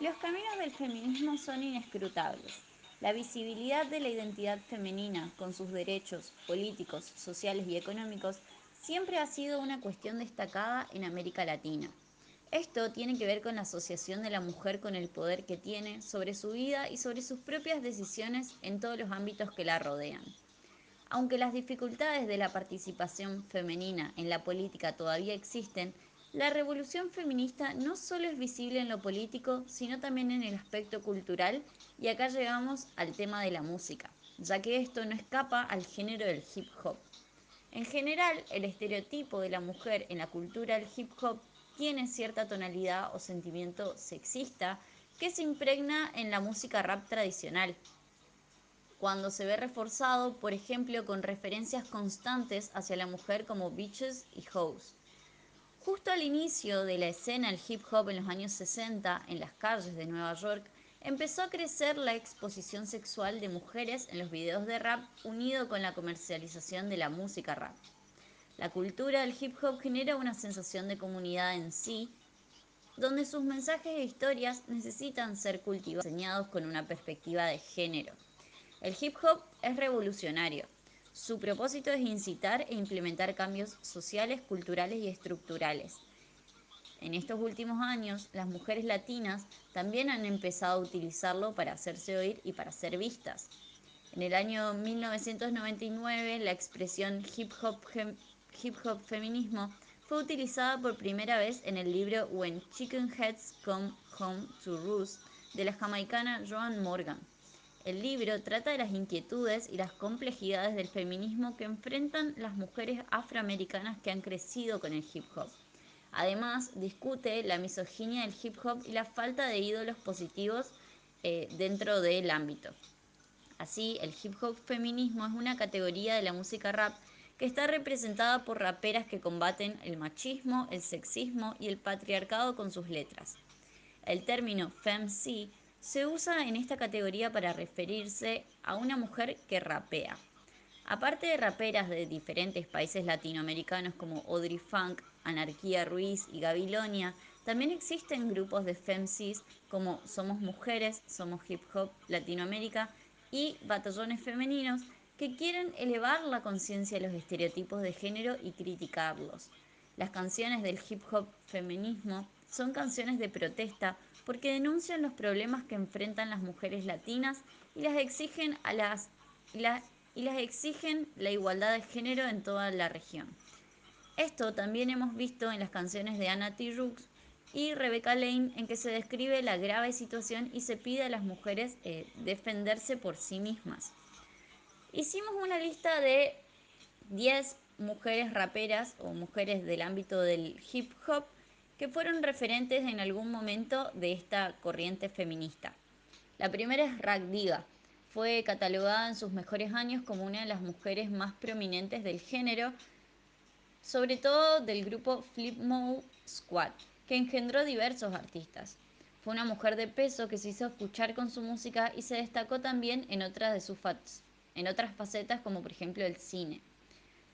Los caminos del feminismo son inescrutables. La visibilidad de la identidad femenina, con sus derechos políticos, sociales y económicos, siempre ha sido una cuestión destacada en América Latina. Esto tiene que ver con la asociación de la mujer con el poder que tiene sobre su vida y sobre sus propias decisiones en todos los ámbitos que la rodean. Aunque las dificultades de la participación femenina en la política todavía existen, la revolución feminista no solo es visible en lo político, sino también en el aspecto cultural, y acá llegamos al tema de la música, ya que esto no escapa al género del hip hop. En general, el estereotipo de la mujer en la cultura del hip hop tiene cierta tonalidad o sentimiento sexista que se impregna en la música rap tradicional, cuando se ve reforzado, por ejemplo, con referencias constantes hacia la mujer como bitches y hoes. Justo al inicio de la escena del hip hop en los años 60, en las calles de Nueva York, empezó a crecer la exposición sexual de mujeres en los videos de rap unido con la comercialización de la música rap. La cultura del hip hop genera una sensación de comunidad en sí, donde sus mensajes e historias necesitan ser cultivados, enseñados con una perspectiva de género. El hip hop es revolucionario. Su propósito es incitar e implementar cambios sociales, culturales y estructurales. En estos últimos años, las mujeres latinas también han empezado a utilizarlo para hacerse oír y para ser vistas. En el año 1999, la expresión hip hop, hip -hop feminismo fue utilizada por primera vez en el libro When Chicken Heads Come Home to Roost de la jamaicana Joan Morgan. El libro trata de las inquietudes y las complejidades del feminismo que enfrentan las mujeres afroamericanas que han crecido con el hip hop. Además, discute la misoginia del hip hop y la falta de ídolos positivos eh, dentro del ámbito. Así, el hip hop feminismo es una categoría de la música rap que está representada por raperas que combaten el machismo, el sexismo y el patriarcado con sus letras. El término femc se usa en esta categoría para referirse a una mujer que rapea. Aparte de raperas de diferentes países latinoamericanos como Audrey Funk, Anarquía Ruiz y Gabilonia, también existen grupos de femcis como Somos Mujeres, Somos Hip Hop Latinoamérica y Batallones Femeninos que quieren elevar la conciencia de los estereotipos de género y criticarlos. Las canciones del hip hop feminismo son canciones de protesta porque denuncian los problemas que enfrentan las mujeres latinas y las exigen a las y las exigen la igualdad de género en toda la región. Esto también hemos visto en las canciones de Anna T. Rooks y Rebecca Lane en que se describe la grave situación y se pide a las mujeres eh, defenderse por sí mismas. Hicimos una lista de 10 mujeres raperas o mujeres del ámbito del hip hop que fueron referentes en algún momento de esta corriente feminista. La primera es Rag Diga. Fue catalogada en sus mejores años como una de las mujeres más prominentes del género, sobre todo del grupo Flip Mode Squad, que engendró diversos artistas. Fue una mujer de peso que se hizo escuchar con su música y se destacó también en otras, de sus en otras facetas como por ejemplo el cine.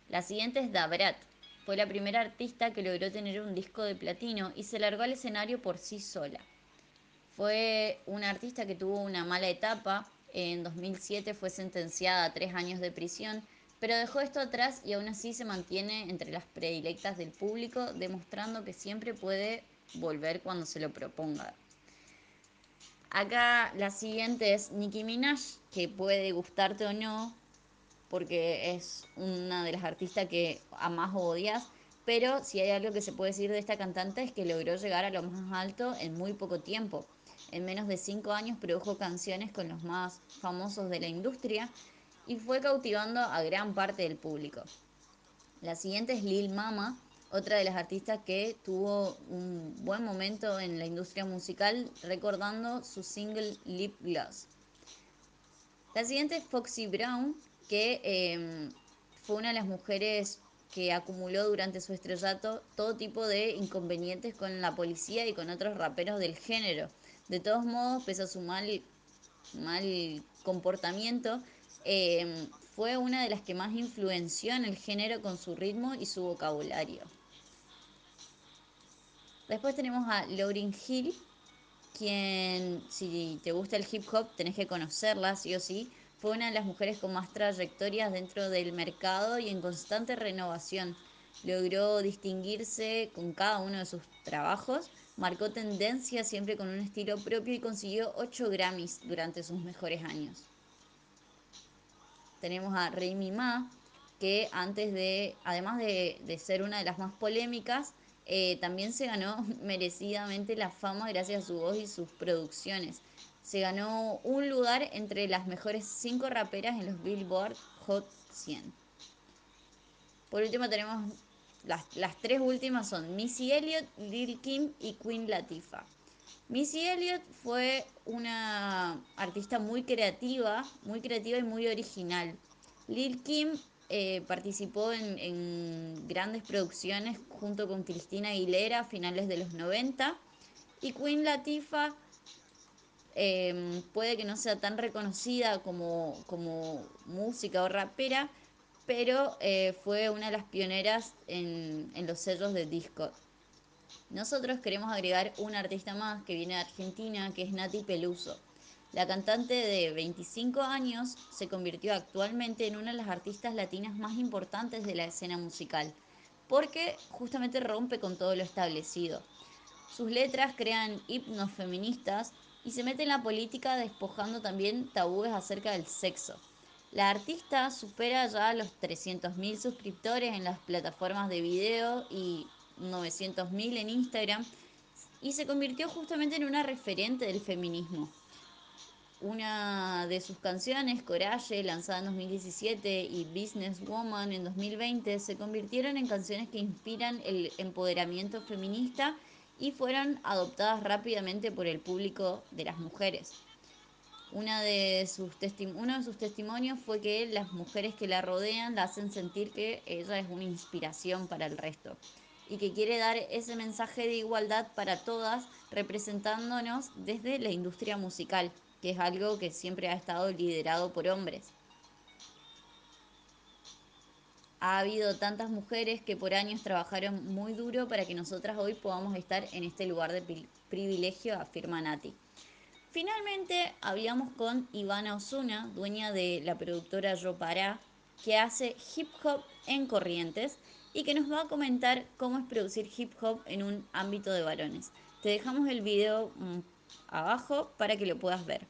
La siguiente es Dabrat, fue la primera artista que logró tener un disco de platino y se largó al escenario por sí sola. Fue una artista que tuvo una mala etapa. En 2007 fue sentenciada a tres años de prisión, pero dejó esto atrás y aún así se mantiene entre las predilectas del público, demostrando que siempre puede volver cuando se lo proponga. Acá la siguiente es Nicki Minaj, que puede gustarte o no, porque es una de las artistas que más odias, pero si hay algo que se puede decir de esta cantante es que logró llegar a lo más alto en muy poco tiempo. En menos de cinco años produjo canciones con los más famosos de la industria y fue cautivando a gran parte del público. La siguiente es Lil Mama, otra de las artistas que tuvo un buen momento en la industria musical recordando su single Lip Gloss. La siguiente es Foxy Brown, que em, fue una de las mujeres que acumuló durante su estrellato todo tipo de inconvenientes con la policía y con otros raperos del género. De todos modos, pese a su mal, mal comportamiento, em, fue una de las que más influenció en el género con su ritmo y su vocabulario. Después tenemos a Lauryn Hill, quien, si te gusta el hip hop, tenés que conocerla, sí o sí, fue una de las mujeres con más trayectorias dentro del mercado y en constante renovación. Logró distinguirse con cada uno de sus trabajos, marcó tendencia siempre con un estilo propio y consiguió 8 Grammys durante sus mejores años. Tenemos a Remy Ma, que antes de, además de, ser una de las más polémicas, eh, también se ganó merecidamente la fama gracias a su voz y sus producciones. Se ganó un lugar entre las mejores 5 raperas en los Billboard Hot 100. Por último tenemos las, las tres últimas son Missy Elliott, Lil Kim y Queen Latifah. Missy Elliott fue una artista muy creativa, muy creativa y muy original. Lil Kim eh, participó en, en, grandes producciones junto con Cristina Aguilera a finales de los 90 y Queen Latifah eh, puede que no sea tan reconocida como, como música o rapera, pero eh, fue una de las pioneras en, en los sellos de disco. Nosotros queremos agregar una artista más que viene de Argentina, que es Nati Peluso. La cantante de 25 años se convirtió actualmente en una de las artistas latinas más importantes de la escena musical, porque justamente rompe con todo lo establecido. Sus letras crean himnos feministas y se mete en la política despojando también tabúes acerca del sexo. La artista supera ya los 300.000 suscriptores en las plataformas de video y 900.000 en Instagram y se convirtió justamente en una referente del feminismo. Una de sus canciones, Coraje, lanzada en 2017, y Business Woman en 2020, se convirtieron en canciones que inspiran el empoderamiento feminista y fueron adoptadas rápidamente por el público de las mujeres. Una de sus uno de sus testimonios fue que las mujeres que la rodean la hacen sentir que ella es una inspiración para el resto y que quiere dar ese mensaje de igualdad para todas, representándonos desde la industria musical, que es algo que siempre ha estado liderado por hombres. Ha habido tantas mujeres que por años trabajaron muy duro para que nosotras hoy podamos estar en este lugar de privilegio, afirma Nati. Finalmente hablamos con Ivana Osuna, dueña de la productora Yo Para, que hace hip hop en Corrientes y que nos va a comentar cómo es producir hip hop en un ámbito de varones. Te dejamos el video mm, abajo para que lo puedas ver.